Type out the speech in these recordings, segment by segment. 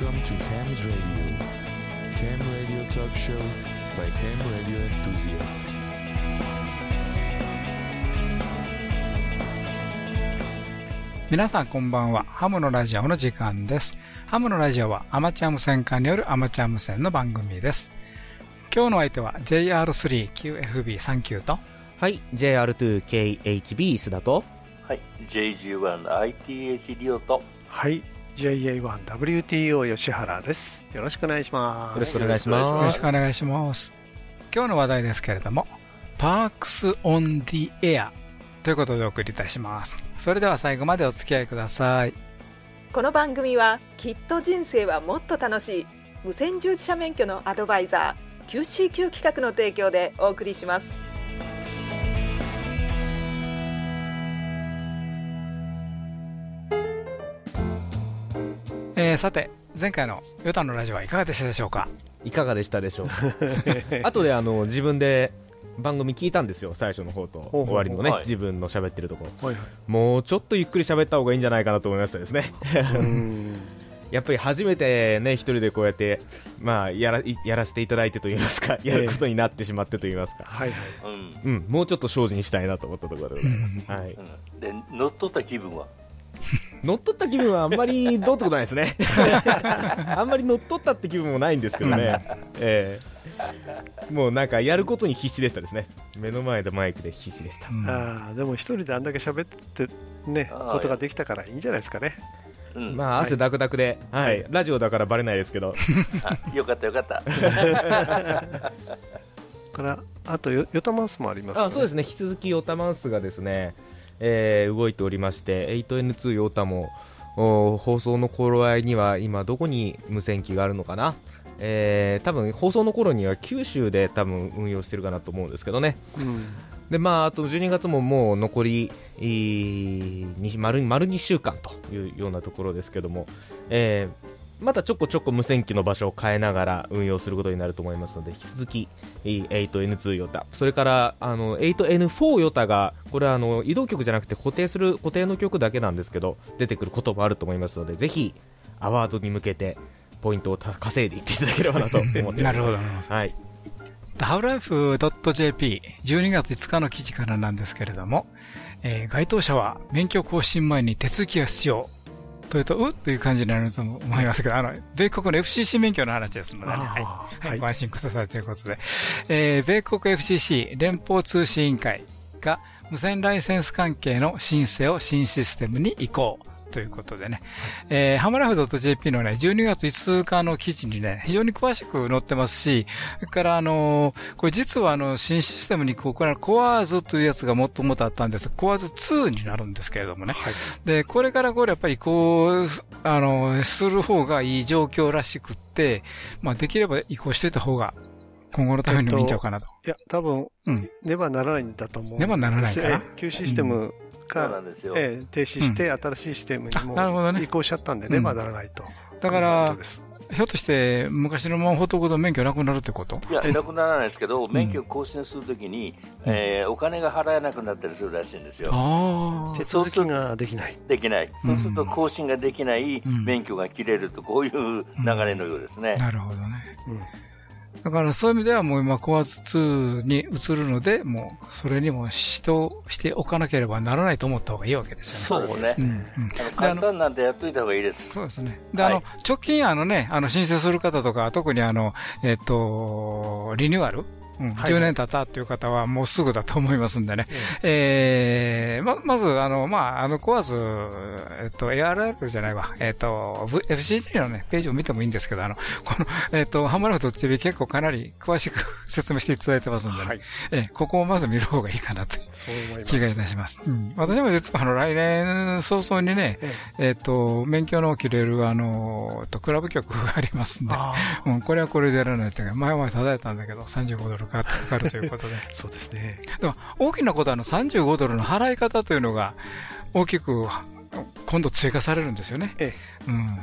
Welcome to Ham's Radio. Ham Radio Talk Show by Ham Radio Enthusiasts. 皆さんこんばんは。ハムのラジオの時間です。ハムのラジオはアマチュア無線化によるアマチュア無線の番組です。今日の相手は JR3QFB39 とはい、JR2KHB 須田と、はい、JG1ITH リオとはい、JA1WTO 吉原です。よろしくお願いします。よろしくお願いしよろます。しくお願いします。今日の話題ですけれども、パークスオンディエアということでお送りいたします。それでは最後までお付き合いください。この番組はきっと人生はもっと楽しい無線従事者免許のアドバイザー QCQ 企画の提供でお送りしますえーさて、前回のヨタのラジオはいかがでしたでしょうか？いかがでしたでしょうか？後であの自分で番組聞いたんですよ、最初の方とほう終わりのね、はい自分の喋ってるところ。はいはい。もうちょっとゆっくり喋った方がいいんじゃないかなと思いましたですね。うん。やっぱり初めてね、一人でこうやって、まあ、やら、いやらせていただいてと言いますか、やることになってしまってと言いますか。はいはい。うん、うん、もうちょっま精進にしたいなと思ったところでございます。で乗っ取った気分は？乗っ取った気分はあんまりどうってことないですね。あんまり乗っ取ったって気分もないんですけどね。ええもうなんかやることに必死でしたですね。目の前でマイクで必死でした。うんああ、でも一人であんだけ喋ってね、ことができたからいいんじゃないですかね。うん、まあ汗ダクダクで、はい、ラジオだからバレないですけど、あよかったよかった から、あとヨ、ヨタマウスもありますよね。あそうですね、引き続きヨタマウスがですね、えー動いておりまして、8N2 ヨタもお放送の頃合いには今どこに無線機があるのかな？えー、多分放送の頃には九州で多分運用してるかなと思うんですけどね、うん。でまあ、あと12月ももう残り丸丸2週間というようなところですけども、えーまたちょこちょこ無線機の場所を変えながら運用することになると思いますので引き続きいい 8N2 ヨタ。それからあの 8N4 ヨタがこれはあの移動局じゃなくて固定する固定の局だけなんですけど出てくることもあると思いますのでぜひアワードに向けてポイントをた稼いでいっていただければなと思っております。なるほどはい、ハウライフ .jp、12月5日の記事からなんですけれども、えー該当者は免許更新前に手続きが必要。というと、うっという感じになると思いますけど、あの、米国の FCC 免許の話ですのでね、はい。はい。ご安心くださいということで、えー米国 FCC 連邦通信委員会が無線ライセンス関係の申請を新システムに移行。ということでね、えーハムライフ .jp のね、12月5日の記事にね、非常に詳しく載ってますし、それからあのーこれ実はあの、新システムにこう、これはコアーズというやつがもともとあったんですがコアーズ2になるんですけれどもね。はい。で、これからこれやっぱりこう、あの、する方がいい状況らしくって、まあできれば移行していた方が、今後のためにもいいんちゃうかなと。いや、多分、うん。ねばならないんだと思う。ねばならないか旧システムそうなかんですよ、ええ停止して新しいシステムにあなるほどね。も移行しちゃったんで、うん。ねばならないと。だからひょっとして、昔のままほっとくと免許なくなるってこと？いやなくならないですけど、免許更新するときに、えーお金が払えなくなったりするらしいんですよ、あ手続きができない。できない、そうすると更新ができないうん。免許が切れると、こういう流れのようですね。あ、。なるほどね。うんだからそういう意味ではもう今コアーズ2に移るので、もうそれにも指導しておかなければならないと思った方がいいわけですよね。そうですね、簡単なんでやっといた方がいいです。そうですね。で、はいあの、直近あのね、あの、申請する方とか、特にあの、えっと、リニューアルうん、はい10年経ったっていう方はもうすぐだと思いますんでね。えー、ま、まず、あの、まあ、あの、コアーズ、えっと、ARR じゃないわ。えっと、FCG のね、ページを見てもいいんですけど、あの、この、えっと、ハムラフト TV 結構かなり詳しく説明していただいてますんでね。はいえーここをまず見る方がいいかなという。気がいたします。うん、私も実はあの来年早々にね、えっ、と、免許の切れるあの、とクラブ局がありますんで、あうん、これはこれでやらないというか、前は叩いたんだけど、35ドルかかかるということで。あ、そうですね。でも、大きなことはあの35ドルの払い方というのが、大きく、今度追加されるんですよね。えうん。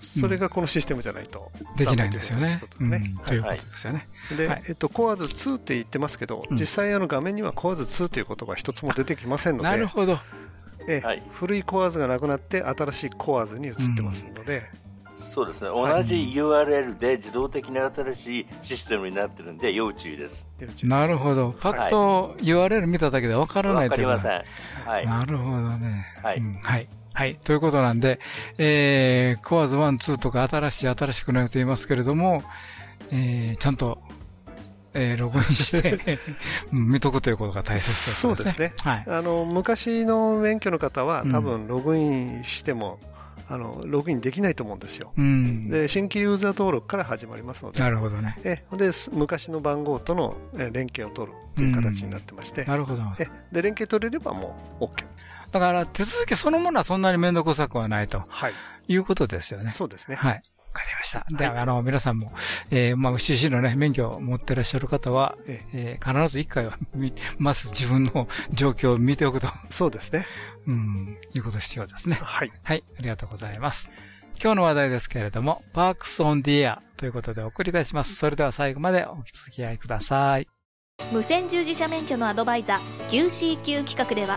それがこのシステムじゃないと。できないんですよね。ということですねということですよね。で、はいえっと、コアーズ2って言ってますけど、うん実際あの画面にはコアーズ2という言葉一つも出てきませんので、なるほど。ええはい古いコアーズがなくなって新しいコアーズに移ってますので、そうですね。同じ URL で自動的に新しいシステムになってるんで、要注意です。なるほど。パッと URL 見ただけでわからないわかりません。ん。はい。なるほどね。はいうんはい。はい。ということなんで、えー、コアズ1、2とか新しい、新しくなると言いますけれども、えー、ちゃんと、えー、ログインして、うん見とくということが大切ですそうですねはい。あの昔の免許の方はうん多分ログインしても、あのログインできないと思うんですようん。で新規ユーザー登録から始まりますのでなるほどね。えです昔の番号とのえ連携を取るという形になってまして、なるほど。えで連携取れればもう OK だから、手続きそのものはそんなにめんどくさくはないとはいいうことですよね。そうですねはい。わかりました。で、はいあの、皆さんも、えー、まあ、CC のね、免許を持ってらっしゃる方は、ええー必ず一回は見、まず自分の状況を見ておくと、そうですねうん、いうこと必要ですね。はいはい、ありがとうございます。今日の話題ですけれども、パークスオンディエアということでお送りいたします。それでは最後までお付き合いください。無線従事者免許のアドバイザー QCQ 企画では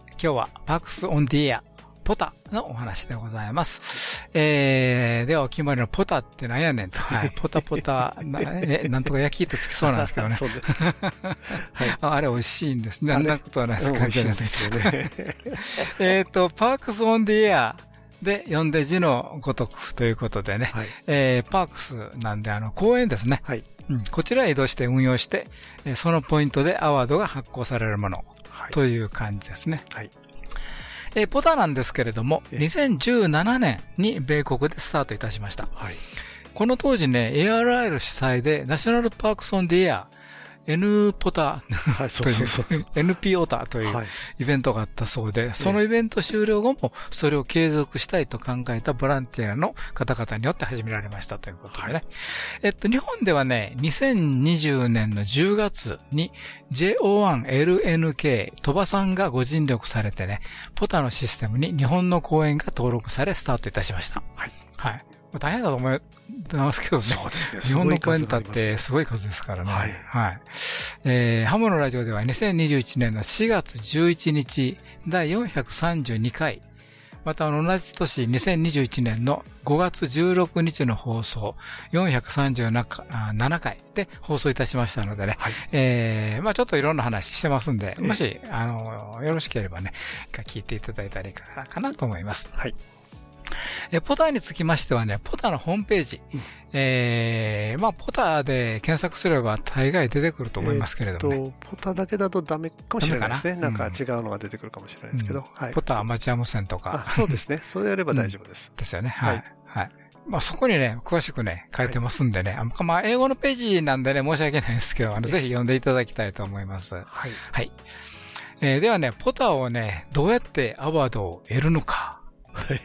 今日はパークスオンディエア、ポタのお話でございます。えー、ではお決まりのポタってなんやねんと。はい。ポタポタ、なえなんとか焼きとつきそうなんですけどね。そうですあ あれ美味しいんですね。あんなことはないです。うん関係ないです。美味しいんですよね えっと、パークスオンディエアで読んで字のごとくということでね。はいえー、パークスなんであの、公園ですね。はいうん、こちらへ移動して運用して、えーそのポイントでアワードが発行されるものはいという感じですね。はいえーポタなんですけれども、え2017年に米国でスタートいたしました。はいこの当時ね、ARL 主催で、ナショナルパークスオンディエア、N ポタはいそといううそうそう、NP オタというはいイベントがあったそうで、そのイベント終了後もそれを継続したいと考えたボランティアの方々によって始められましたということでね。えっと、日本ではね、2020年の10月に JO1LNK 鳥羽さんがご尽力されてね、ポタのシステムに日本の公演が登録されスタートいたしました。はい。はい。まあ大変だと思いますけどね。そうですね。日本の公演だっすごい数になります。てすごい数ですからね。はい。はい。えー、ハモのラジオでは2021年の4月11日第432回、また同じ年2021年の5月16日の放送。437回。で放送いたしましたのでね、はい。えー、まあちょっといろんな話してますんで、もし、あの、よろしければね、聞いていただいたらいいかなと思います。はいえポタにつきましてはね、ポタのホームページ、えー、まあ、ポタで検索すれば大概出てくると思いますけれどもね。えっとポタだけだとダメかもしれないですね。ななんか違うのが出てくるかもしれないですけど。はい。ポタアマチュア無線とかあ、そうですね。それやれば大丈夫です。ですよね。ははいい。はい。まあ、そこにね、詳しくね、書いてますんでね。あまあ、英語のページなんでね、申し訳ないですけど、あの、ぜひ読んでいただきたいと思います。はい。はい。えーではね、ポタをね、どうやってアワードを得るのか、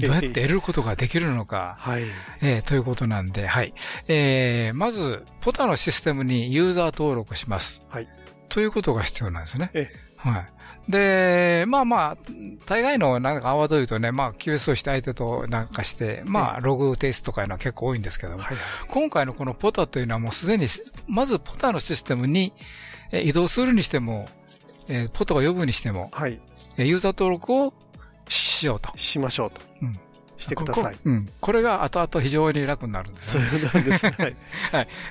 どうやって得ることができるのか、はい。えーということなんで、はい。えーまず、ポタのシステムにユーザー登録します。はい。ということが必要なんですね。えはい。で、まあまあ、大概のなんかアワード言うとね、まあ QS をして相手となんかして、まあログ提出とかいうのは結構多いんですけども、はい。今回のこのポタというのはもうすでに、まずポタのシステムにえー移動するにしても、えーポタを呼ぶにしても、はい。えーユーザー登録をしようと。しましょうと。うんしてくださいこ。こうん。これが後々非常に楽になるんですそうね。いうです。はい。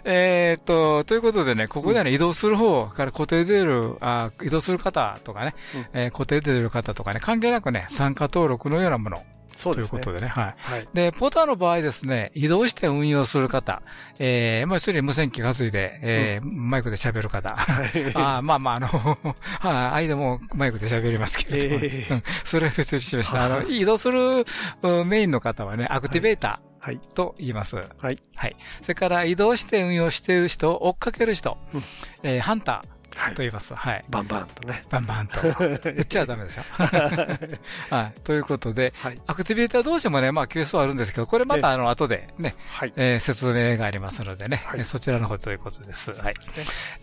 えーっと、ということでね、ここでね、移動する方から固定で出る、あ移動する方とかね、うんえー固定で出る方とかね、関係なくね、参加登録のようなものそうですね。ということでね、はい。はい。で、ポタの場合ですね、移動して運用する方、えー、まあ、一人無線機担いで、えーマイクで喋る方。はい。あーまあまあ、あの、はい、間もマイクで喋りますけれども、えそれは別にしました。あの、移動するうんメインの方はね、アクティベータはい。ーと言います。はい。はい。それから移動して運用している人、追っかける人、うんえーハンタと言います。はい。バンバンとね。バンバンと。言っちゃダメですよ。はい。ということで、はい。アクティベーター同士もね、まあ QSO あるんですけど、これまたあの、後でね、はい。えー説明がありますのでね、そちらの方ということです。はい。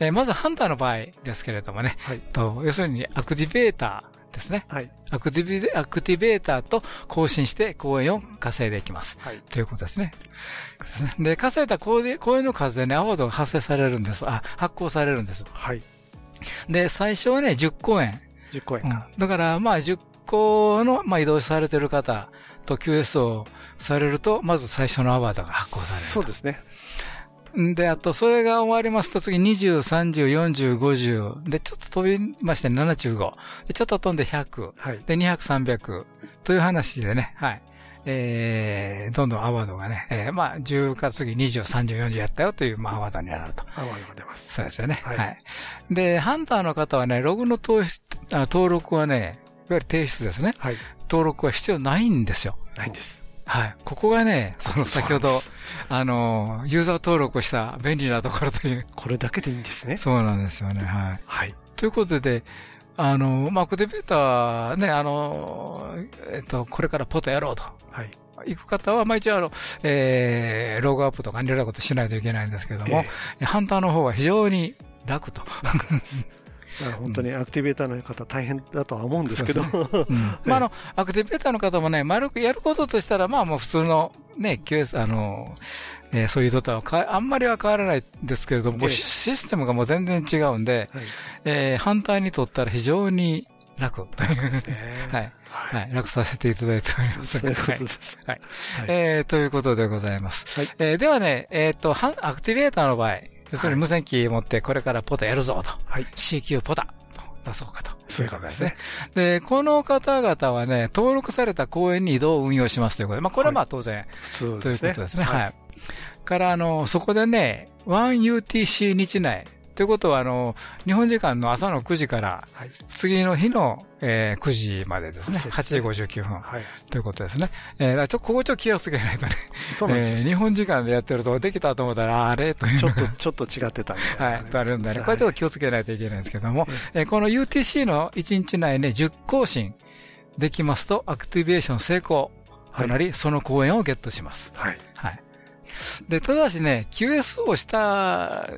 えーまずハンターの場合ですけれどもね、はい。と要するにアクティベーターですね。はい。アクティビアクティベーターと交信して公園を稼いでいきます。はい。ということですね。で稼いだ公園公園の数でね、アワードが発生されるんです。あ、発行されるんです。はい。で、最初はね、10公演。10公演うんか。だから、まあ、10個の、まあ、移動されてる方と QS をされると、まず最初のアワードが発行される。そうですね。で、あと、それが終わりますと、次20、30、40、50。で、ちょっと飛びまして75。で、ちょっと飛んで100。はい。で、200、300。という話でね、はい。えー、どんどんアワードがね、えー、まあ、10から次20、30、40やったよという、まあ、アワードになると。アワードが出ます。そうですよね。ははいい。で、ハンターの方はね、ログの登登録はね、いわゆる提出ですね。はい。登録は必要ないんですよ。ないんです。はい。ここがね、その先ほどあの、ユーザー登録をした便利なところという、これだけでいいんですね。そうなんですよね。はい。はい。ということで、あの、まあ、アクティベーターね、あの、えっと、これからポタやろうと。はい。行く方は、まあ、一応あの、えー、ログアップとかいろいろなことしないといけないんですけども、ハンターの方は非常に楽と。本当にアクティベーターの方大変だとは思うんですけど、うん。まあ、あの、アクティベーターの方もね、丸くやることとしたら、まあ、もう普通のね、QS、あの、えーそういうドタはかあんまりは変わらないんですけれども、ええ。シシステムがもう全然違うんで、はい。えー反対にとったら非常に楽。と いう、ね。はい、ははい、楽させていただいております。そういうこはい。とです。はい。はい。えーということでございます。はい。えーではね、えっ、と、アクティベーターの場合、要するに無線機持ってこれからポタやるぞと、はい。CQ ポタ出そうかと。そういうことですね。で、この方々はね、登録された公園に移動を運用しますということで、まあ、これはまあ当然、普通ということですね。はい。はい。から、あの、そこでね、1UTC 日内、ということは、あの、日本時間の朝の9時から、はい。次の日の、えー9時までですね。そうですね8時59分。はい。ということですね。えーちょっと、ここちょっと気をつけないとね。そうなんですよ。えー日本時間でやってると、できたと思ったら、あれというちょっと、ちょっと違ってたみたいな。はい、とあるんでね、これちょっと気をつけないといけないんですけども、えーこの UTC の1日内ね、10更新できますと、アクティベーション成功となり、その公演をゲットします。はい。はい。で、ただしね、QS をした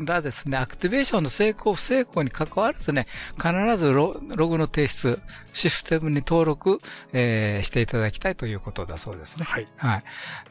らですね、アクティベーションの成功、不成功に関わらずね、必ずロログの提出、システムに登録、えーしていただきたいということだそうですね。はい。はい。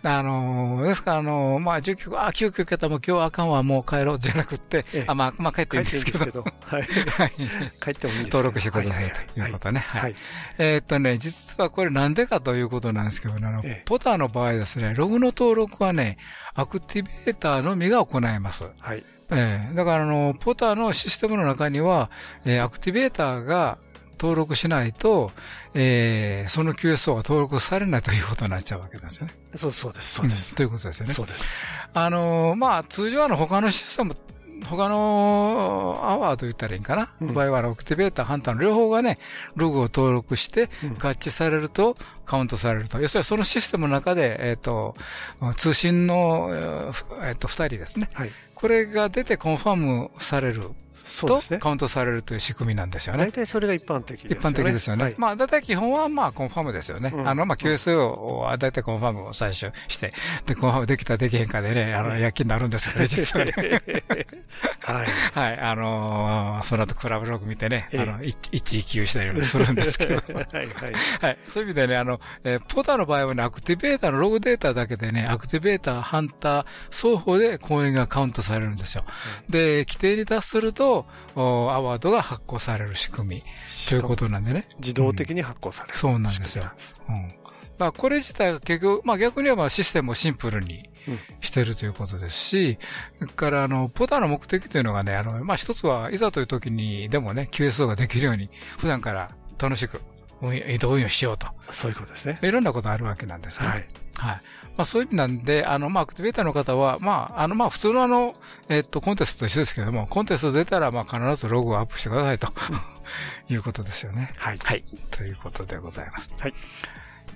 あのーですから、あのーまあ、19、あ、9級桁も今日あかんわ、もう帰ろうじゃなくって、ええあ、まあ、まあ、帰っていいんですけど、けど。はい。はい。帰ってもいいんですけど登録してくださいはということね。はい。はい。えーっとね、実はこれなんでかということなんですけどね、あの、ええポターの場合ですね、ログの登録はね、アクティベーターのみが行います。はい。ええだからあの、ポターのシステムの中には、えーアクティベーターが登録しないと、えーその QSO が登録されないということになっちゃうわけですよね。そうそうです。そうですん。ということですよね。そうです。あのーまあ、通常あの他のシステム、他のアワーと言ったらいいんかな、うん場合はあのアクティベーター、ハンターの両方がね、ログを登録してうん合致されるとカウントされると。要するにそのシステムの中で、えっ、と、通信の、えっ、と、二人ですね。はい。これが出てコンファームされるとそうですね。カウントされるという仕組みなんですよね大。体それが一般的ですよね。一般的ですよね。はいまあ、大体基本はまあ、コンファームですよね。うんあの、まあ、QSO は大体コンファームを最初して、で、コンファームできたできへんかでね、あの、躍起になるんですよね、実はね。はい。はい、あのーその後クラブログ見てね、ええあの、一一一級したりするんですけど。はいはい。はい。そういう意味でね、あの、えーポタの場合はね、アクティベーターのログデータだけでね、アクティベーター、ハンター、双方で公演がカウントされるんですよ。で、規定に達すると、おアワードが発行される仕組みということなんでね。自動的に発行される。そうなんですよ。うん。だからこれ自体が結局、まあ逆に言えばシステムをシンプルにうんしてるということですし、それからあの、ポタの目的というのがね、あの、まあ一つはいざという時にでもね、QSO ができるように、普段から楽しく運用移動運用しようと。そういうことですね。いろんなことあるわけなんですね。はい。はい。まあそういう意味なんで、あの、まあアクティベーターの方は、まあ、あの、まあ普通のあの、えっと、コンテストと一緒ですけども、コンテスト出たら、まあ必ずログをアップしてくださいと いうことですよね。はい。はい。ということでございます。はい。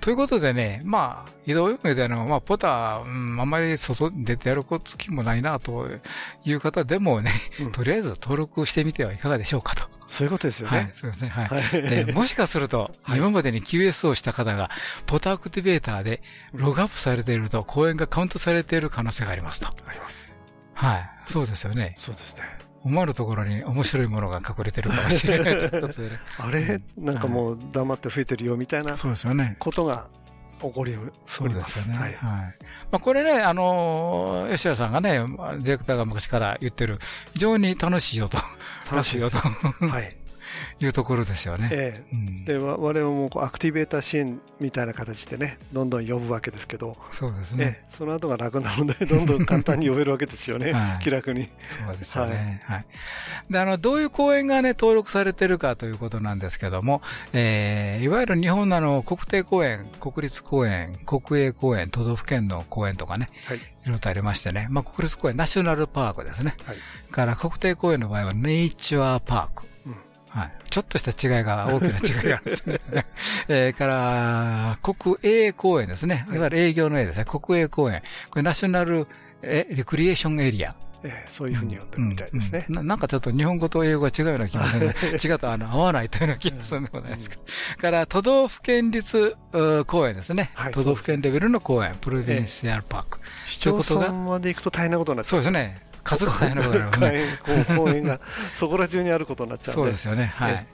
ということでね、まあ、移動用での、まあ、ポター、うん、あんまり外に出てやること気もないな、という方でもね、うんとりあえず登録してみてはいかがでしょうかと。そういうことですよはいね、。そうですね。はい。はい。でもしかすると、はい今までに QS をした方が、ポタアクティベーターでログアップされていると、公演がカウントされている可能性がありますと。あります。はい。そうですよね。そうですね。思わぬところに面白いものが隠れてるかもしれないということでね。あれ？なんかもう黙って吹いてるよみたいなそうですよね。ことが起こりそうですよね。ははいい。まあ、これね、あのー、吉田さんがね、ディレクターが昔から言ってる、非常に楽しいよと、楽しいよとはい。いうところですよね。ええうんで、わ我々もこうアクティベーター支援みたいな形でね、どんどん呼ぶわけですけど、そうですね。ええその後が楽なので、どんどん簡単に呼べるわけですよねはい、気楽に。そうですよね。はい。で、あの、どういう公園がね、登録されてるかということなんですけども、えー、いわゆる日本のあの、国定公園、国立公園、国営公園、都道府県の公園とかね、はい。いろいろとありましてね、まあ、国立公園、ナショナルパークですね。はい。から、国定公園の場合は、ネイチュアパーク。うんはい。ちょっとした違いが、大きな違いがあるんですね。えー、から、国営公園ですね。いわゆる営業の営ですね。国営公園。これ、ナショナル、え、レクリエーションエリア。ええそういうふうに呼んでるみたいですねうん。ななんかちょっと日本語と英語が違うような気もするね。違うとあの合わないというような気がするんでもないですけど。から、都道府県立う公園ですね。はい都道府県レベルの公園、プロビンシアルパーク。市町ということが村まで行くと大変なことになっちゃそうですね。数が大変なことなります公ね。公園がそこら中にあることになっちゃうんで。そうですよね。はい。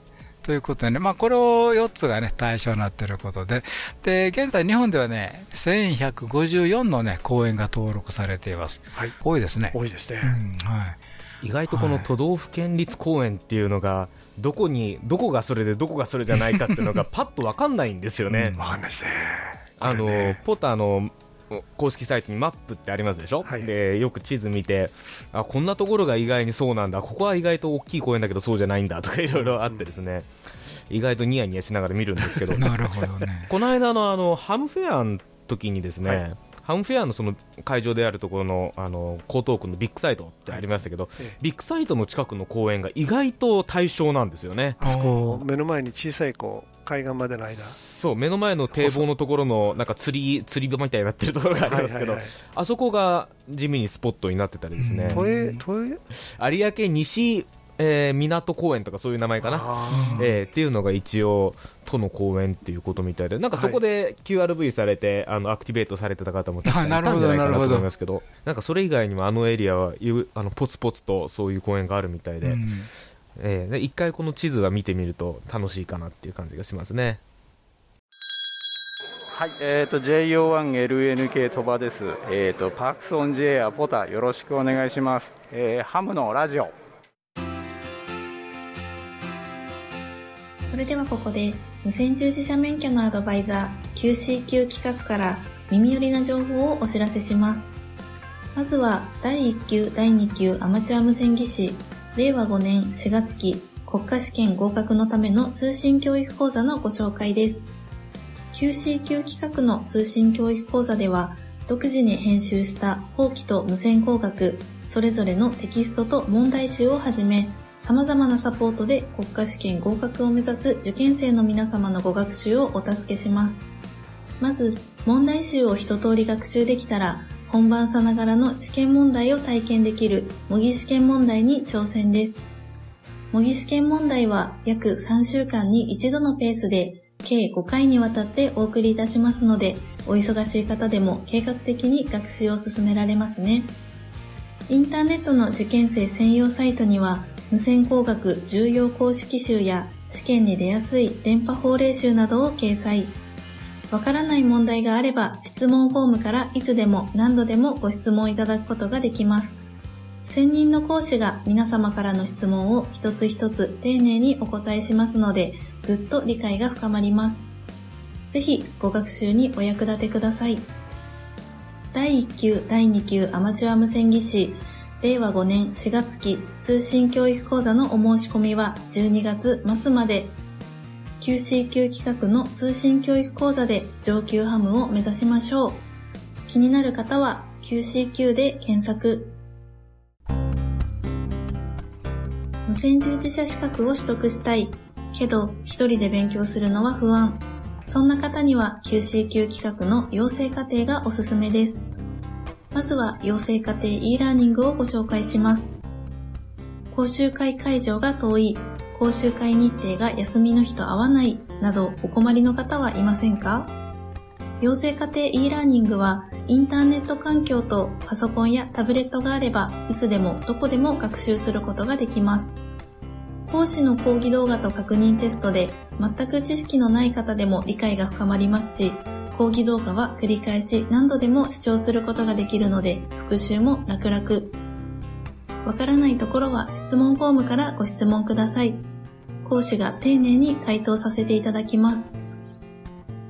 ということでね、まあ、これを4つがね、対象になっていることで、で、現在日本ではね、1154のね、公園が登録されています。はい。多いですね。多いですね。うん、はい。意外とこの都道府県立公園っていうのが、どこに、どこがそれでどこがそれじゃないかっていうのがパッとわかんないんですよね。わかんないですね。あの、これね POTA の公式サイトにマップってありますでしょ、はい。でよく地図見てあこんなところが意外にそうなんだ。ここは意外と大きい公園だけどそうじゃないんだとかいろいろあってですね、意外とニヤニヤしながら見るんですけど。なるほどね。この間のあのハムフェアの時にですね、はい。ハムフェアのその会場であるところのあの江東区のビッグサイトってありましたけど、ええ。ビッグサイトの近くの公園が意外と対象なんですよね。目の前に小さいこう海岸までの間。そう目の前の堤防のところのなんか釣り釣り場みたいになってるところがありますけど、はいはいはい。あそこが地味にスポットになってたりですね、うん。都営、都営？有明西、えー港公園とかそういう名前かな、あえーっていうのが一応都の公園っていうことみたいで。なんかそこで QRV されて、あのアクティベートされてた方も確かにい。たんじゃないかなと思いますけど。なんかそれ以外にもあのエリアはゆあのポツポツとそういう公園があるみたいで,、うんえーで一回この地図は見てみると楽しいかなっていう感じがしますねはい、えっ、と JO1LNK 鳥羽です。えっ、とパークスオン J アポタよろしくお願いします。えーハムのラジオ。それではここで無線従事者免許のアドバイザー QCQ 企画から耳寄りな情報をお知らせします。まずは第1級第2級アマチュア無線技師令和5年4月期国家試験合格のための通信教育講座のご紹介です。QCQ 企画の通信教育講座では独自に編集した法規と無線工学それぞれのテキストと問題集をはじめ様々なサポートで国家試験合格を目指す受験生の皆様のご学習をお助けします。まず、問題集を一通り学習できたら、本番さながらの試験問題を体験できる模擬試験問題に挑戦です。模擬試験問題は約3週間に一度のペースで計5回にわたってお送りいたしますので、お忙しい方でも計画的に学習を進められますね。インターネットの受験生専用サイトには、無線工学重要公式集や試験に出やすい電波法令集などを掲載。わからない問題があれば質問フォームからいつでも何度でもご質問いただくことができます。専任の講師が皆様からの質問を一つ一つ丁寧にお答えしますので、ぐっと理解が深まります。ぜひご学習にお役立てください。第1級第2級アマチュア無線技師令和5年4月期通信教育講座のお申し込みは12月末まで QCQ 企画の通信教育講座で上級ハムを目指しましょう。気になる方は QCQ で検索。無線従事者資格を取得したい。けど一人で勉強するのは不安。そんな方には QCQ 企画の養成課程がおすすめです。まずは養成課程 e ラーニングをご紹介します。講習会会場が遠い、講習会日程が休みの日と合わないなどお困りの方はいませんか？養成課程 e ラーニングはインターネット環境とパソコンやタブレットがあればいつでもどこでも学習することができます。講師の講義動画と確認テストで全く知識のない方でも理解が深まりますし、講義動画は繰り返し何度でも視聴することができるので復習も楽々。わからないところは質問フォームからご質問ください。講師が丁寧に回答させていただきます。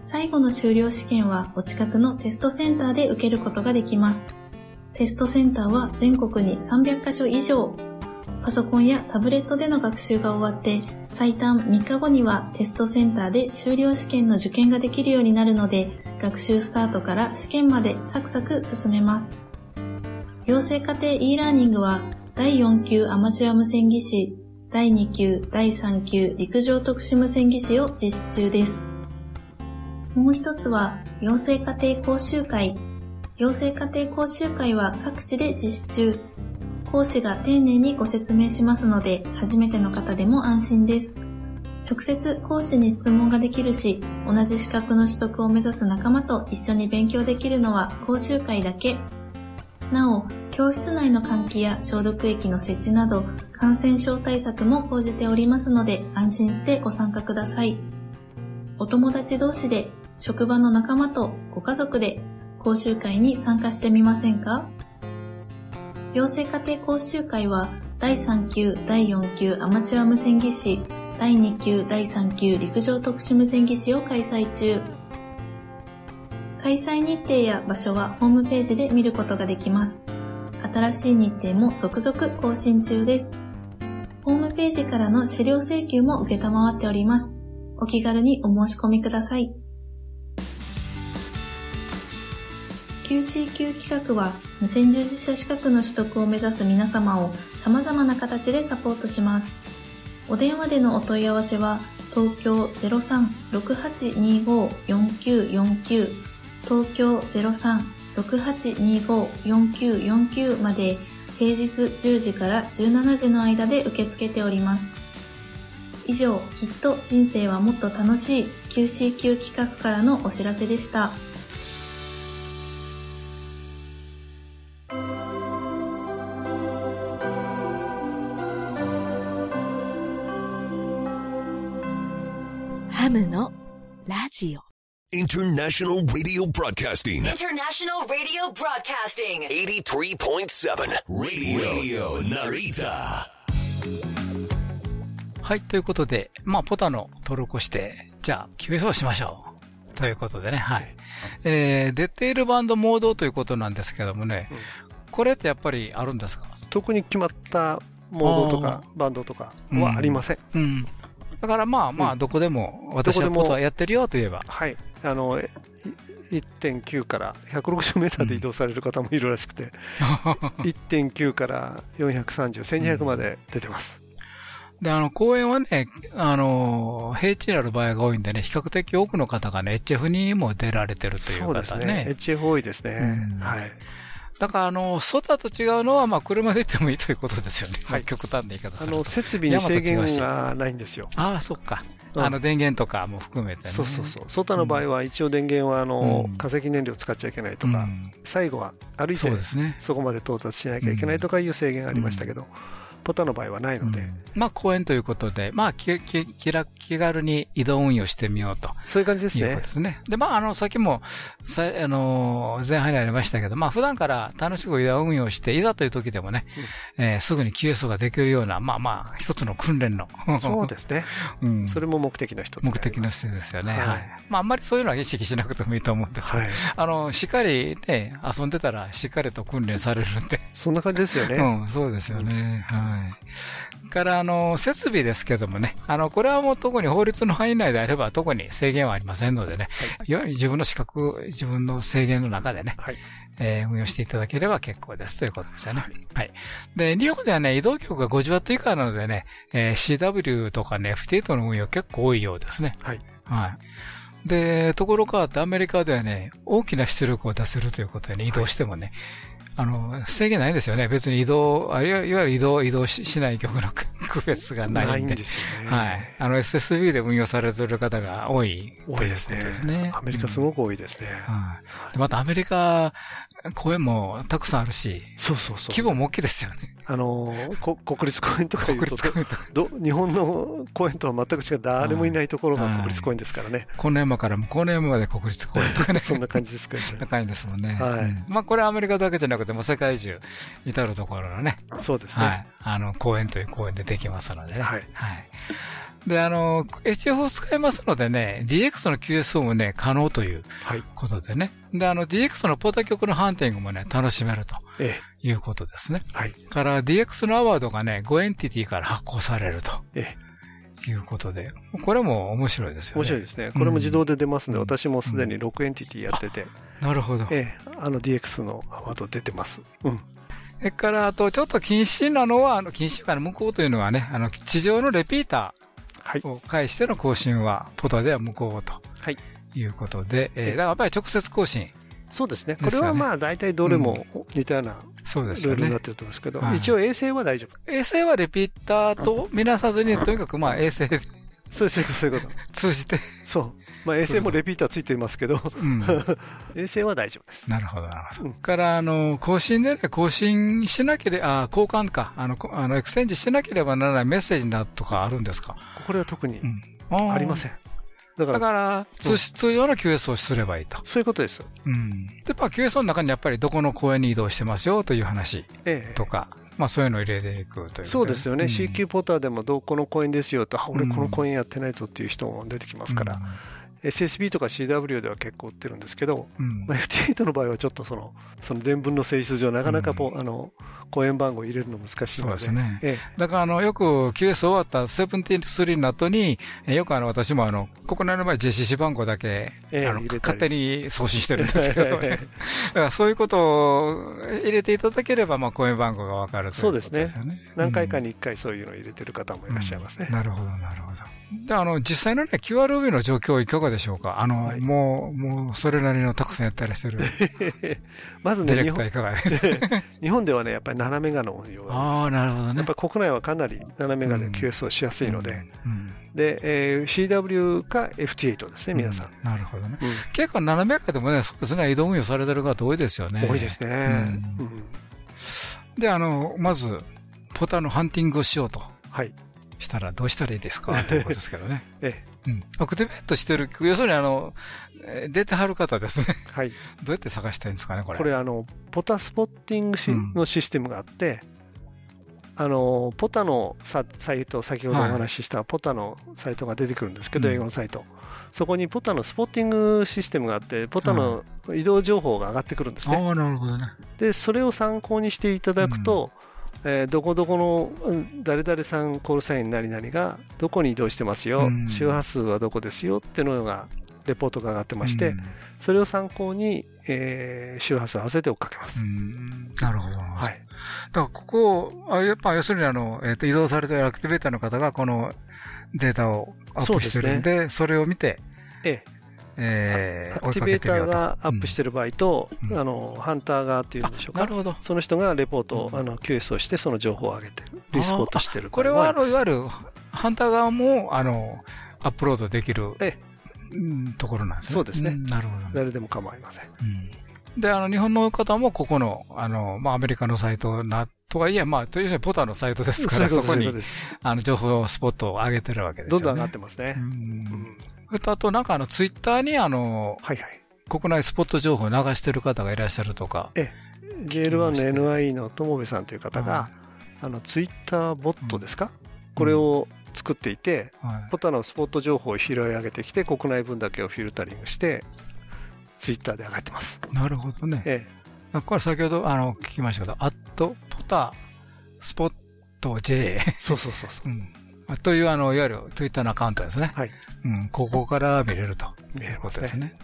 最後の修了試験はお近くのテストセンターで受けることができます。テストセンターは全国に300カ所以上。パソコンやタブレットでの学習が終わって最短3日後にはテストセンターで修了試験の受験ができるようになるので学習スタートから試験までサクサク進めます。養成課程 e ラーニングは第4級アマチュア無線技師、第2級、第3級陸上特殊無線技師を実施中です。もう一つは養成課程講習会。養成課程講習会は各地で実施中。講師が丁寧にご説明しますので、初めての方でも安心です。直接講師に質問ができるし、同じ資格の取得を目指す仲間と一緒に勉強できるのは講習会だけ。なお、教室内の換気や消毒液の設置など、感染症対策も講じておりますので、安心してご参加ください。お友達同士で、職場の仲間とご家族で、講習会に参加してみませんか？養成家庭講習会は、第3級、第4級アマチュア無線技師、第2級、第3級陸上特殊無線技師を開催中。開催日程や場所はホームページで見ることができます。新しい日程も続々更新中です。ホームページからの資料請求も受けたまわっております。お気軽にお申し込みください。QCQ 企画は無線従事者資格の取得を目指す皆様を様々な形でサポートします。お電話でのお問い合わせは東京03-6825-4949東京03-6825-4949まで平日10時から17時の間で受け付けております。以上、きっと人生はもっと楽しい QCQ 企画からのお知らせでした。ハムのラジオ International Radio Broadcasting. International Radio Broadcasting. 83.7 Radio, Narita. はい、ということで、まあ、ポタの登録をして、じゃあ、QS をしましょう。ということでね、はい。えー、出ているバンドモードということなんですけどもね、これってやっぱりあるんですか？特に決まったモードとかバンドとかはありません。うん。だからまあまあ、どこでも、私はポタやってるよと言えば。はい。あの、1.9から160メーターで移動される方もいるらしくて、1.9から430、1200まで出てます。で、あの、公演はね、あの、平地になる場合が多いんでね、比較的多くの方がね、HF にも出られてるというそうです方ね。ね。HF 多いですね。はい。だから、あの、ソタと違うのは、まあ、車で行ってもいいということですよね。はい。極端な言い方すると。あの、設備に制限がないんですよ。ああ、そっか。うんあの、電源とかも含めてね。そうそうそう。ソタの場合は一応電源は、あの、化石燃料使っちゃいけないとか、最後は歩いてそねそこまで到達しなきゃいけないとかいう制限がありましたけど、ポタの場合はないので、まあ、公園ということで、まあ、き、き、気楽気軽に移動運用してみようと。そういう感じですねいうことですね。で、まあ、あの、さっきも、さ、あの、前半にありましたけど、まあ、普段から楽しく移動運用して、いざという時でもね、えーすぐに QS ができるような、まあまあ、一つの訓練の。そうですね。うん。それも目的の一つ。目的の一つですよね。はいはい。まあ、あんまりそういうのは意識しなくてもいいと思うんですけど、はいあの、しっかりね、遊んでたら、しっかりと訓練されるんで。そんな感じですよね。うん、そうですよね。はい。から、あの、設備ですけどもね、あの、これはもう特に法律の範囲内であれば特に制限はありませんのでね、よ自分の資格、自分の制限の中でね、えー運用していただければ結構ですということですよね。はい。で、日本ではね、移動局が 50W 以下なのでね、えー CW とかね、FT との運用結構多いようですね。はい。はい。で、ところ変わってアメリカではね、大きな出力を出せるということでね、移動してもね、あの、制限ないんですよね。別に移動、あるいはいわゆる移動、移動ししない曲の区別がないんで。ないんですよねはい。あの、SSB で運用されている方が多い多いですねといですね。アメリカすごく多いですね。はい。でまたアメリカ、公園もたくさんあるし、そうそうそう。規模も大きいですよね。あのーこ国立公園とかいうと国立公園とかど日本の公園とは全く違う誰もいないところが国立公園ですからね。金山からも金山まで国立公園とかね。そんな感じですかね。高いんですもんね。はいうんまあこれはアメリカだけじゃなくてもう世界中至るところのね。そうですねはい。あの、公園という公園でできますのでね。はい。はい。で、あの、HF を使いますのでね、DX の QSO もね、可能ということでね。で、あの、DX のポータ曲のハンティングもね、楽しめるとえいうことですね。はい。から DX のアワードがね、5エンティティから発行されると。えいうことで、これも面白いですよね。面白いですね。これも自動で出ますので、私もすでに6エンティティやってて。なるほど。ええ、あの DX のアワード出てます。うん。それから、あと、ちょっと禁止なのは、あの、禁止から無効というのはね、あの、地上のレピーターを介しての交信は、 POTA では無効と。はい。いうことで、えー、だからやっぱり直接交信。そうですね。これはまあ大体どれも似たようなルールになってると思うんですけど、はい一応衛星は大丈夫。衛星はレピーターとみなさずに、とにかくまあ衛星そうそういうこと、そういうこと。通じて。そう。まあ衛星もレピーターついていますけど、ん 衛星は大丈夫です。なるほど、なるほど。から、あの、交信でね、交信しなければ、あ、交換か、あの、こあの、 exchange しなければならないメッセージだとかあるんですか？これは特にあありません。だだから、通通常の QS をすればいいと。そういうことです。よ。うん。で、まあ QS の中にやっぱりどこの公園に移動してますよという話ええ。とか、まあそういうのを入れていくという。そうですよね、ん。CQ ポーターでもどこの公園ですよと、あ俺この公園やってないぞっていう人も出てきますから、SSB とか CW では結構売ってるんですけど、うん。まあ、FT8 の場合はちょっとその、その伝聞の性質上、なかなかポ、あの、公園番号入れるの難しいので。そうですね。えだから、あの、よく QS 終わった73の後に、えよくあの、私もあの、国内の場合 JCC 番号だけ、あのええ入れたり勝手に送信してるんですけどえね。だからそういうことを入れていただければ、まあ、公園番号がわかるというそうですね。何回かに1回そういうのを入れてる方もいらっしゃいますね。なるほど、なるほど。で、あの、実際のね、QRV の状況いかがでしょうか？あの、もう、もう、それなりのたくさんやったりしてる。まずね、ディレクターいかがで 日本ではね、やっぱり7メガの運用がああ、なるほどね。やっぱり国内はかなり7メガで QS をしやすいので、うんで、えー CW か FT8 ですね、皆さん。なるほどね。結構斜めかでもね、そうですね、移動運用されてる方多いですよね。多いですね。うんで、あの、まず、ポタのハンティングをしようと。はい。したらどうしたらいいですか？ということですけどね。えうん。アクティベートしてる、要するにあの、えー出てはる方ですね。はい。どうやって探したらいいんですかね、これ。これ、あの、ポタスポッティングしのシステムがあって、あの、ポタのササイト、先ほどお話ししたポタのサイトが出てくるんですけど、うん英語のサイト。そこにポタのスポッティングシステムがあって、ポタの移動情報が上がってくるんですね。ああ、なるほどね。で、それを参考にしていただくと、えーどこどこのうん誰々さんコールサイン何々がどこに移動してますよ、うん周波数はどこですよっていうのがレポートが上がってまして、うんそれを参考に、えー周波数を合わせて追っかけます。なるほど。はい。だから、ここ、あやっぱ、要するに、あの、えっ、と、移動されているアクティベーターの方が、このデータをアップしてるんで、それを見て、ええーアクティベーターがアップししてる場合と、あのハンター側っていうんでしょうか、なるほど。その人がレポートを、あの QS をして、その情報を上げてる、リスポートしてるこれは、あの、いわゆる、ハンター側も、あの、アップロードできる、うんところなんですね。そうですね、んなるほど。誰でも構いません。で、あの、日本の方もここの、あの、まあ、アメリカのサイトな、とはいえ、まあ、というポタのサイトですから、そこにあの、情報スポットを上げてるわけですよね。どんどん上がってますね。それと、あと、なんかあの、ツイッターにあの、国内スポット情報を流してる方がいらっしゃるとか。ええ、JL1 の NIE の友部さんという方が、あの、ツイッターボットですか、これを作っていて、ポタのスポット情報を拾い上げてきて、国内分だけをフィルタリングして、ツイッターで上がってます。なるほどね。えこれ先ほど、あの、聞きましたけど、アットポタスポット J。そうそうそうそう。ん。という、あの、いわゆるツイッターのアカウントですね。はい。うん、ここから見れると。いうことですね。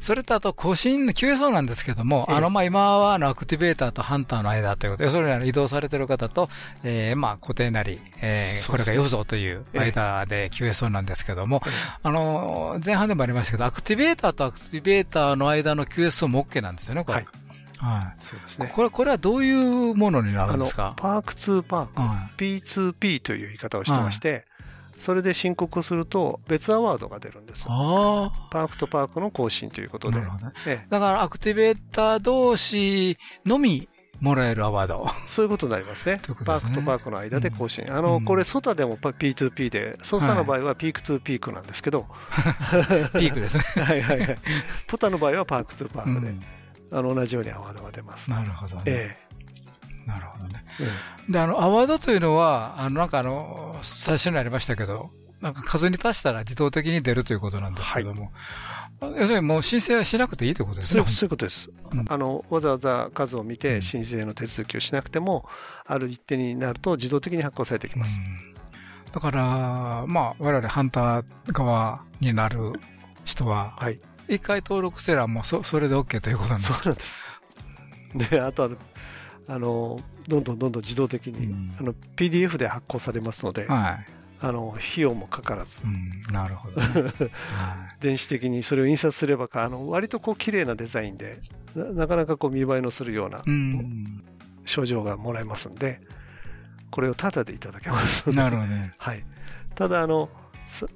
それとあと、更新の QSO なんですけども、あの、まあ、今は、あの、アクティベーターとハンターの間ということで、それら移動されてる方と、えー、まあ、固定なり、えー、これがよぞという間で QSO なんですけども、あの、前半でもありましたけど、アクティベーターとアクティベーターの間の QSO も OK なんですよね、これ。はい。はい。そうですね。これ、これはどういうものになるんですか？パーク2パーク、うん、P2P という言い方をしてまして、それで申告すると別アワードが出るんです。パークとパークの更新ということで。ねええ、だからアクティベーター同士のみもらえるアワード。そういうことになりますね。ねパークとパークの間で更新。うん、あの、これ、ソタでも P2P で、ソタの場合はピークトゥピークなんですけど。ピークですね。はいはいはい。ポタの場合はパークトゥパークで、うん、あの、同じようにアワードが出ます。なるほどね。ええなるほどね。うん、で、あの、アワードというのは、あの、なんかあの、最初にありましたけど、なんか数に達したら自動的に出るということなんですけども、はい、要するにもう申請はしなくていいということですね。そういうことです。うん、あの、わざわざ数を見て申請の手続きをしなくても、ある一定になると自動的に発行されてきます。うん、だから、まあ、我々ハンター側になる人は、はい。一回登録せらもうそそれで OK ということなんです。そうなんです。で、あとは、あのどんどんどんどん自動的に、うん、あの PDF で発行されますので、はい、あの費用もかからず、うん、なるほど、ね。電子的にそれを印刷すればあの割とこう綺麗なデザインでなかなかこう見栄えのするような、うん、症状がもらえますんでこれをタダでいただけますなるほど、ね、はい、ただあの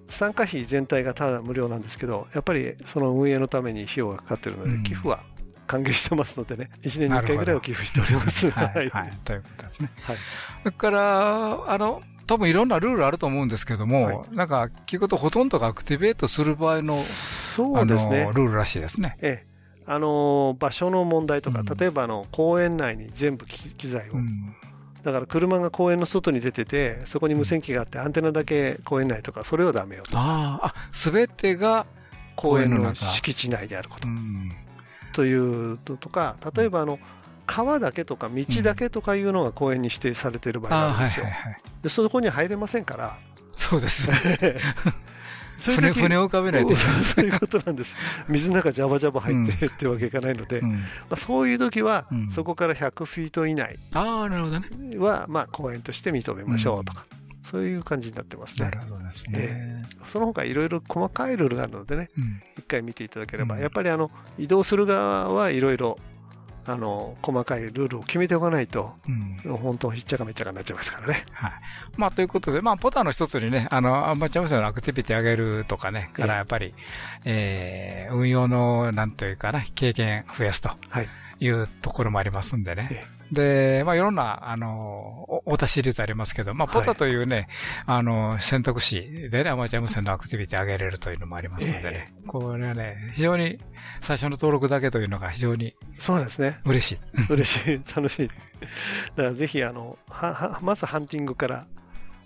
参加費全体がただ無料なんですけどやっぱりその運営のために費用がかかっているので、寄付は歓迎してますのでね、1年に1回ぐらいは寄付しております。はい、はい、ということですね。はい。それから、あの、多分いろんなルールあると思うんですけども、はい、なんか聞くとほとんどがアクティベートする場合の、そうですね。ルールらしいですね。ええ。あの、場所の問題とか、うん、例えばあの、公園内に全部機材を、うん、だから車が公園の外に出てて、そこに無線機があって、アンテナだけ公園内とか、それはダメよと。ああ、すべてが公園の敷地内であること。うん。というのとか例えばあの川だけとか道だけとかいうのが公園に指定されている場合があるんですよ、でそこに入れませんから。そうです 船船を浮かべないと。そういうことなんです。水の中ジャバジャバ入って、ってわけいかないので、うん、まあ、そういう時は、うん、そこから100フィート以内。は、まあ、公園として認めましょうとか、そういう感じになってますね。なるほどですね。えー、その他いろいろ細かいルールがあるのでね、うん、一回見ていただければ、やっぱりあの移動する側はいろいろあの細かいルールを決めておかないと、うん、本当、ひっちゃかめっちゃかになっちゃいますからね。はいまあ、ということで、まあ、ポタの一つにね、あのアマチュア無線のアクティビティ上げるとかね、からやっぱり、えー、運用のなんというかな、経験増やすと。はいいうところもありますんでね。で、まあいろんな、あの、お達し率ありますけど、まあポタというね、はい、あの、選択肢でね、アマチュア無線のアクティビティ上げれるというのもありますのでね。えー、これはね、非常に最初の登録だけというのが非常に。そうですね。嬉しい。嬉しい。楽しい。だからぜひ、あの、は、は、まずハンティングから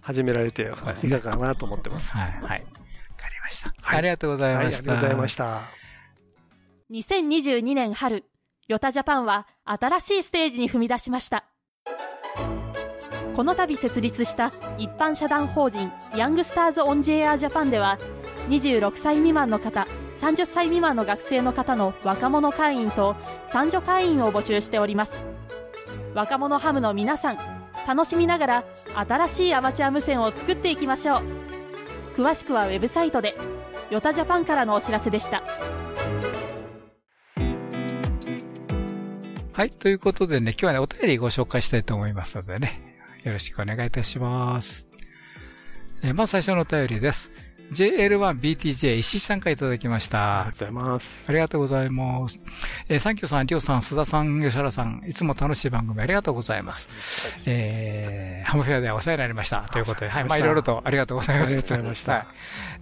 始められて、いかがかなと思ってます。はい。はい。わかりました。はい、ありがとうございました。はい、ありがとうございました。2022年春、ヨタジャパンは新しいステージに踏み出しました。この度設立した一般社団法人ヤングスターズ・オン・ジェア・ジャパンでは26歳未満の方30歳未満の学生の方の若者会員と三女会員を募集しております。若者ハムの皆さん楽しみながら新しいアマチュア無線を作っていきましょう。詳しくはウェブサイトでヨタジャパンからのお知らせでした。はい。ということでね、今日はね、お便りご紹介したいと思いますのでね、よろしくお願いいたします。えー、まず最初のお便りです。JL1BTJ 石井さんからいただきました。ありがとうございます。ありがとうございます。えー、サンキューさん、りょうさん、須田さん、吉原さん、いつも楽しい番組ありがとうございます。えー、ハムフェアではお世話になりました。ということで、はい、まあいろいろとありがとうございました。ありがとうございました。はい、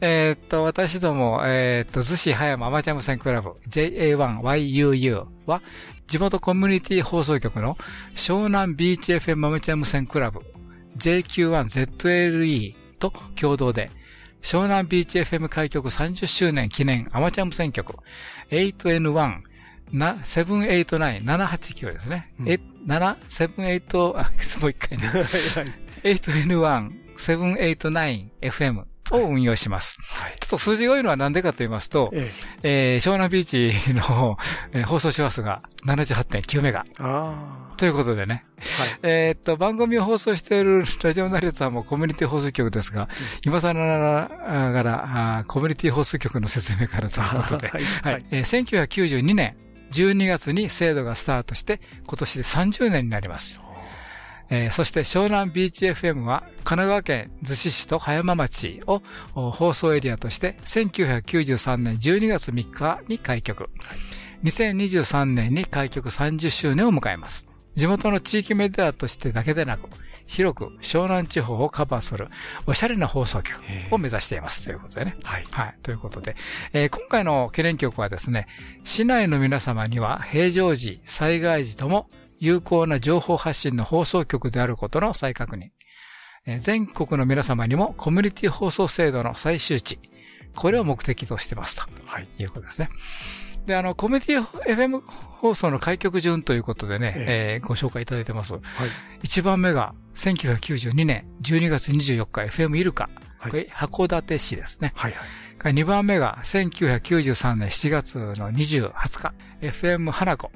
えー、っと、私ども、えー、っと、逗子葉山アマチュア無線クラブ JA1YUU は、地元コミュニティ放送局の湘南ビーチ FM アマチュア無線クラブ JQ1ZLE と共同で、湘南ビーチ FM 開局30周年記念アマチュア無線局 8N1 な、789ですね。うん、え、778、あ、もう一回ね。8N1、789FM を運用します。ちょっと数字が多いのはなんでかと言いますと、ええ。ー湘南ビーチの、えー放送周波数が78.9メガ。あということでね。えーっと、番組を放送しているラジオナリオさんもコミュニティ放送局ですが、今更ながらあーコミュニティ放送局の説明からということで、はい。はい。えー1992年12月に制度がスタートして、今年で30年になります。えーそして湘南ビーチ FM は神奈川県逗子市と葉山町をお放送エリアとして1993年12月3日に開局。2023年に開局30周年を迎えます。地元の地域メディアとしてだけでなく、広く湘南地方をカバーするおしゃれな放送局を目指していますということでね。はい。はい。ということで、えー今回の記念曲はですね、市内の皆様には平常時、災害時とも有効な情報発信の放送局であることの再確認。えー全国の皆様にもコミュニティ放送制度の最終値。これを目的としてますと。はい。いうことですね。で、あの、コミュニティ FM 放送の開局順ということでね、えーご紹介いただいてます。1番目が1992年12月24日 FM イルカ。これ函館市ですね。はいはい。2番目が1993年7月の20、20日 FM 花子。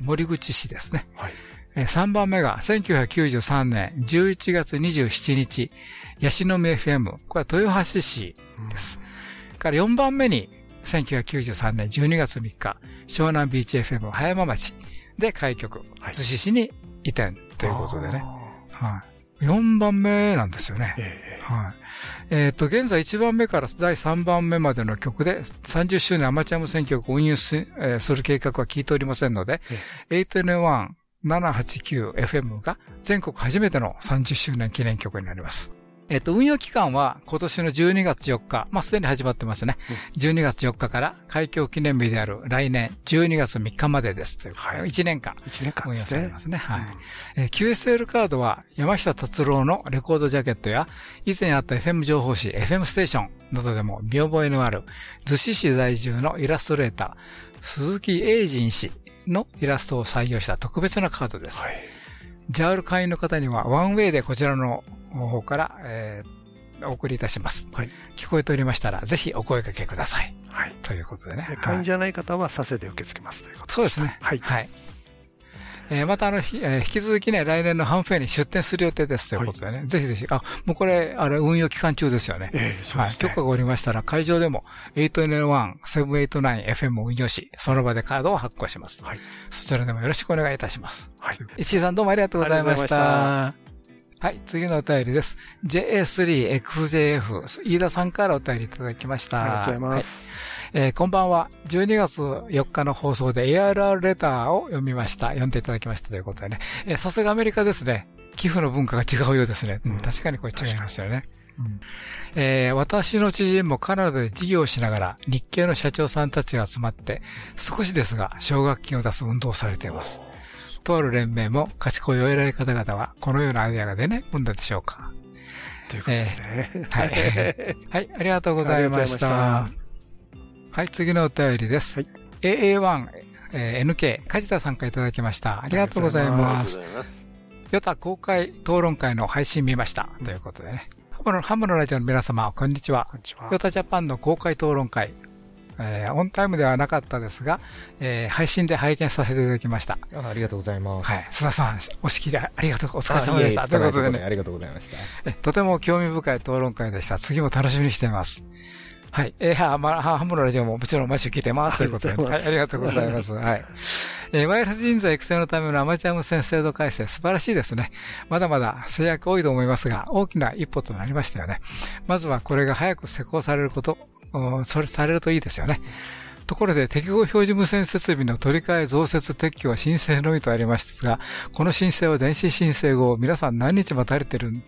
森口市ですね。はい。3番目が1993年11月27日、ヤシの実 FM。これは豊橋市です。から4番目に1993年12月3日、湘南ビーチ FM 葉山町で開局。逗子市に移転ということでね。はい。4番目なんですよね。はい。えっ、と、現在1番目から第3番目までの曲で30周年アマチュア無線局を運用す,、えーする計画は聞いておりませんので、8N1 789FM が全国初めての30周年記念曲になります。えっと、運用期間は今年の12月4日、まあ、すでに始まってますね。12月4日から開業記念日である来年12月3日までです。ということで、1年間。1年間運用。されますね。はい。えー QSL カードは山下達郎のレコードジャケットや、以前あった FM 情報誌、FM ステーションなどでも見覚えのある、逗子市在住のイラストレーター、鈴木英人氏のイラストを採用した特別なカードです。ジャール会員の方にはワンウェイでこちらの方から、えーお送りいたします。聞こえておりましたら、ぜひお声掛けください。はい。ということでね。で会員じゃない方は佐世で受け付けますということそうですね。はい。はい。えーまたあの、ひえー引き続きね、来年のハンフェアに出展する予定ですということでね、ぜひぜひ、あ、もうこれ、あれ、運用期間中ですよね。ええそうはい。許可がおりましたら、会場でも、8N1、789FM を運用し、その場でカードを発行します。はい。そちらでもよろしくお願いいたします。はい。石井さんどうもありがとうございました。はい、次のお便りです。JA3XJF、飯田さんからお便りいただきました。ありがとうございますはいえーこんばんは。12月4日の放送で ARR レターを読みました。読んでいただきましたということでね。えーさすがアメリカですね。寄付の文化が違うようですね。うん確かにこれ違いますよね。うんえー私の知人もカナダで事業をしながら日系の社長さんたちが集まって少しですが奨学金を出す運動をされています。とある連盟も賢いお偉い方々はこのようなアイデアが出ないもんだでしょうか。ということですね。はい。はい、ありがとうございました。はい、次のお便りです。AA1、えー NK、梶田さんからいただきました。ありがとうございます。ヨタ公開討論会の配信見ました。ということでね。ハムの、ハムのラジオの皆様、こんにちは。ヨタジャパンの公開討論会。えーオンタイムではなかったですが、えー配信で拝見させていただきました。ありがとうございます。はい。須田さん、押し切りありがとう、お疲れ様でした。あいえいえということでね。ありがとうございました。えとても興味深い討論会でした。次も楽しみにしています。はい。えー、は、まあ、ハムのラジオももちろん毎週聞いてます。ということで、はい、ありがとうございます。はい。えーワイヤレス人材育成のためのアマチュア無線制度改正、素晴らしいですね。まだまだ制約多いと思いますが、大きな一歩となりましたよね。まずはこれが早く施行されること、おそれされるといいですよね。ところで、適合表示無線設備の取り替え増設撤去は申請のみとありましたが、この申請は電子申請後、皆さん何日待たれてるの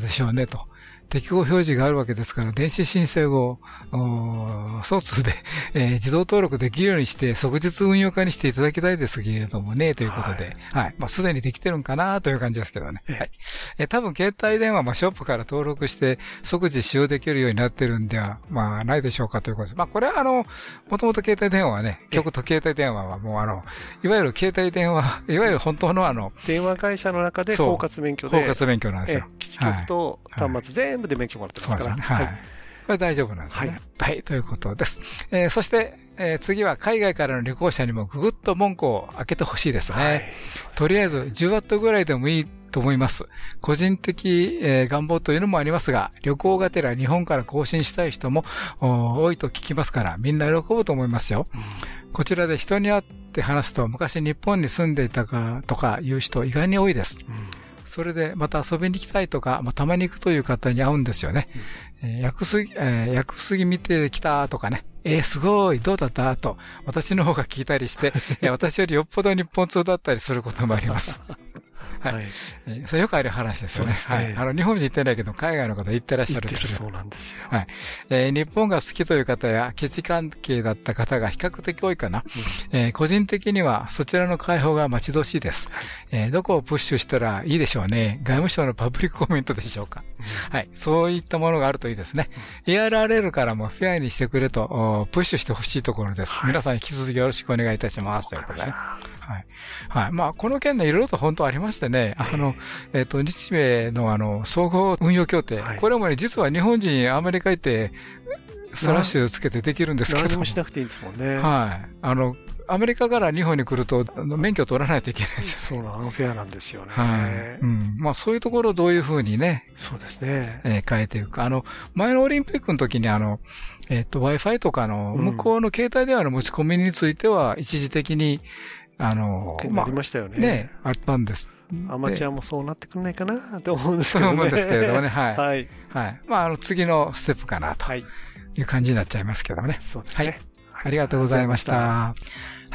でしょうねと。適合表示があるわけですから、電子申請後、お疎通で、えー自動登録できるようにして、即日運用化にしていただきたいですけれどもね、ということで、はい。まあ、すでにできてるんかなという感じですけどね。はい。えー多分、携帯電話、まあ、ショップから登録して、即時使用できるようになってるんでは、まあ、ないでしょうかということです。まあ、これは、あの、もともと携帯電話はね、局と携帯電話はもう、あの、いわゆる携帯電話、いわゆる本当のあの、電話会社の中で包括免許で。包括免許なんですよええ基地局と端末全部で免許もらってますから。ね。はい。これ大丈夫なんですよね。はい、はい、ということです。えー、そして、えー、次は海外からの旅行者にもぐぐっと門戸を開けてほしいですね。はい、とりあえず10ワットぐらいでもいいと思います。個人的、えー、願望というのもありますが、旅行がてら日本から更新したい人も多いと聞きますから、みんな喜ぶと思いますよ。うん、こちらで人に会って話すと、昔日本に住んでいたかとかいう人意外に多いです。うんそれでまた遊びに行きたいとか、まあ、たまに行くという方に会うんですよね。うん、えー、薬水、えー、薬水見てきたとかね。えー、すごい、どうだった？と、私の方が聞いたりして、私よりよっぽど日本通だったりすることもあります。はい。それよくある話ですよね。はい。あの、日本人行ってないけど、海外の方行ってらっしゃるってそうなんですよ。はい。え日本が好きという方や、基地関係だった方が比較的多いかな。え個人的には、そちらの解放が待ち遠しいです。えどこをプッシュしたらいいでしょうね。外務省のパブリックコメントでしょうか。はい。そういったものがあるといいですね。ERRL からもフェアにしてくれと、プッシュしてほしいところです。皆さん引き続きよろしくお願いいたします。ということでね。はい。はい。まあ、この件ね、いろいろと本当ありましてね、あの、えっ、ー、と、日米のあの、総合運用協定、はい、これもね、実は日本人アメリカ行って、スラッシュつけてできるんですけど。何もしなくていいんですもんね。はい。あの、アメリカから日本に来ると、免許取らないといけないですよ、ね。そうな、アンフェアなんですよね。はい。うん。まあ、そういうところをどういうふうにね。そうですね。えー、変えていくか。あの、前のオリンピックの時にあの、えっ、ー、と、Wi-Fi とかの、向こうの携帯電話の持ち込みについては、一時的に、あの、まあ、りましたよね。ね、あったんです。アマチュアもそうなってくんないかな？と思うんですけどね。そう思うんですけれどもね、はい。はい。はい。まあ、あの、次のステップかな、という感じになっちゃいますけどもね。そうですね。はい。ありがとうございました。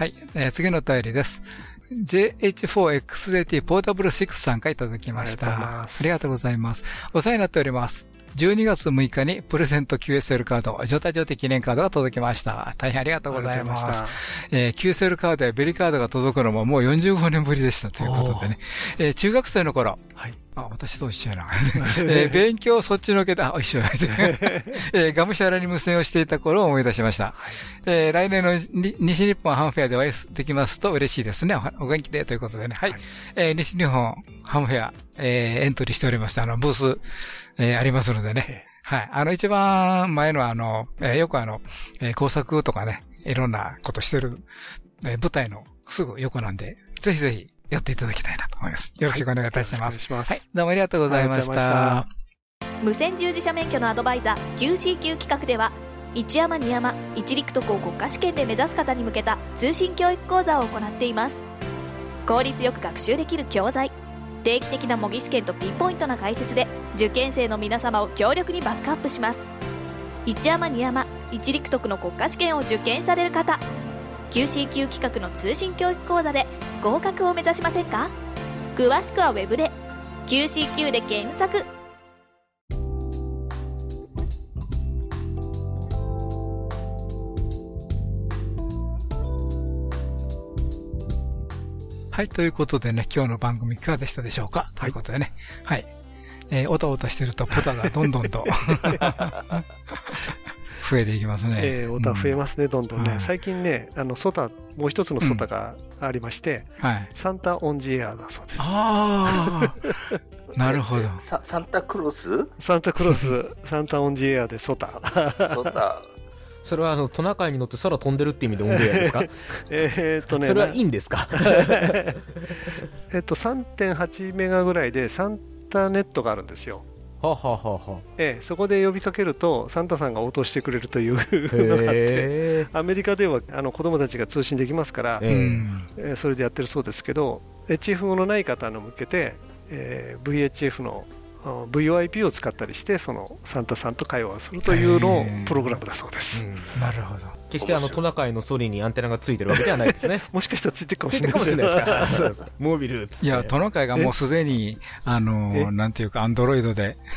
はい、えー、次のお便りです。JH4XJT ポータブル6さんからいただきました。ありがとうございます。お世話になっております。12月6日にプレゼント QSL カード、状態上的記念カードが届きました。大変ありがとうございます。えー、QSL カードやベリカードが届くのももう45年ぶりでしたということでね。えー、中学生の頃、はい、あ、私と一緒やな。えー、勉強そっちのけで、あ、一緒や。えー、がむしゃらに無線をしていた頃を思い出しました。はい、えー、来年の西日本ハムフェアでお会いできますと嬉しいですね。お元気でということでね。はい。はい、えー、西日本ハムフェア、えー、エントリーしておりました。あの、ブース、えー、ありますのでね。はい。あの、一番前のあの、えー、よくあの、えー、工作とかね、いろんなことしてる、えー、舞台のすぐ横なんで、ぜひぜひやっていただきたいなと思います。よろしくお願いいたします。はい、はい、どうもありがとうございました。無線従事者免許のアドバイザー QCQ 企画では、一山二山一陸徳を国家試験で目指す方に向けた通信教育講座を行っています効率よく学習できる教材定期的な模擬試験とピンポイントな解説で受験生の皆様を強力にバックアップします一山二山一陸徳の国家試験を受験される方 QCQ 企画の通信教育講座で合格を目指しませんか？詳しくはウェブで。QCQ で検索。はい、ということでね、今日の番組いかがでしたでしょうか、ということでね、はい。えー、おたおたしてるとポタがどんどんと 増えていきますね。えー、オタ増えますね、どんどんね。最近ね、あの、ソタ、もう一つのソタがありまして、はい。サンタオンジエアだそうです。ああ。なるほど。ササンタクロス？サンタクロス、サンタオンジエアでソタ。ソタ。それはあのトナカイに乗って空飛んでるって意味でオンデアですか？えっとね。それはいいんですか？えっと、3.8メガぐらいでサンタネットがあるんですよ。はははは。ええ、そこで呼びかけるとサンタさんが応答してくれるというのがあってアメリカではあの子供たちが通信できますから、えそれでやってるそうですけど HF のない方の向けて、えー、VHF の VOIP を使ったりしてそのサンタさんと会話をするというのをプログラムだそうです、なるほど決してあのトナカイのソリにアンテナがついてるわけではないですね。もしかしたらついてるかもしれない。ですか。モービルいやトナカイがもうすでにあのなんていうかアンドロイドで。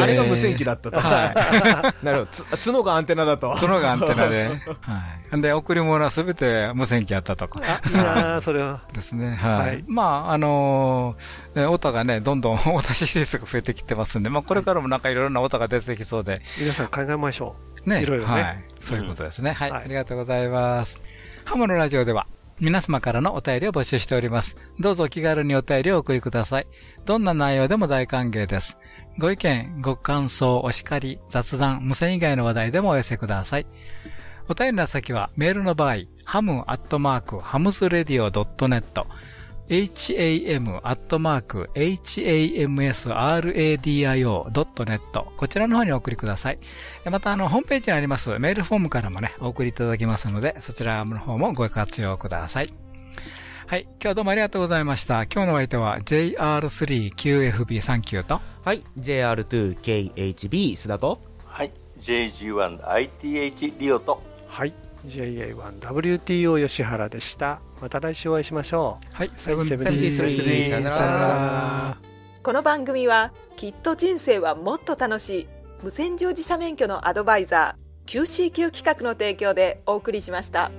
あれが無線機だったと。はい。なるほど。角がアンテナだと。角がアンテナで。はい。で贈り物はすべて無線機やったとか。いやそれは。ですね。はい。まああのオタがねどんどんオタシリーズが増えてきてますんでまあこれからもなんかいろいろなオタが出てきそうで。皆さん考えましょうね。いろいろね、はい。そういうことですね、はい。ありがとうございます。ハモのラジオでは、皆様からのお便りを募集しております。どうぞお気軽にお便りをお送りください。どんな内容でも大歓迎です。ご意見、ご感想、お叱り、雑談、無線以外の話題でもお寄せください。お便りの先はメールの場合、ハムアットマーク、ハムズレディオ .net、ham アットマーク hamsradio.net こちらの方にお送りください。また、あの、ホームページにありますメールフォームからもね、お送りいただけますので、そちらの方もご活用ください。はい。今日はどうもありがとうございました。今日のお相手は JR3QFB39 と、はい、JR2KHB 須田と、はい、JG1ITH リオと、はい、JA1WTO 吉原でした。また来週お会いしましょう。はい、セブンティ73さよなら。この番組はきっと人生はもっと楽しい。無線乗自社免許のアドバイザー QCQ 企画の提供でお送りしました。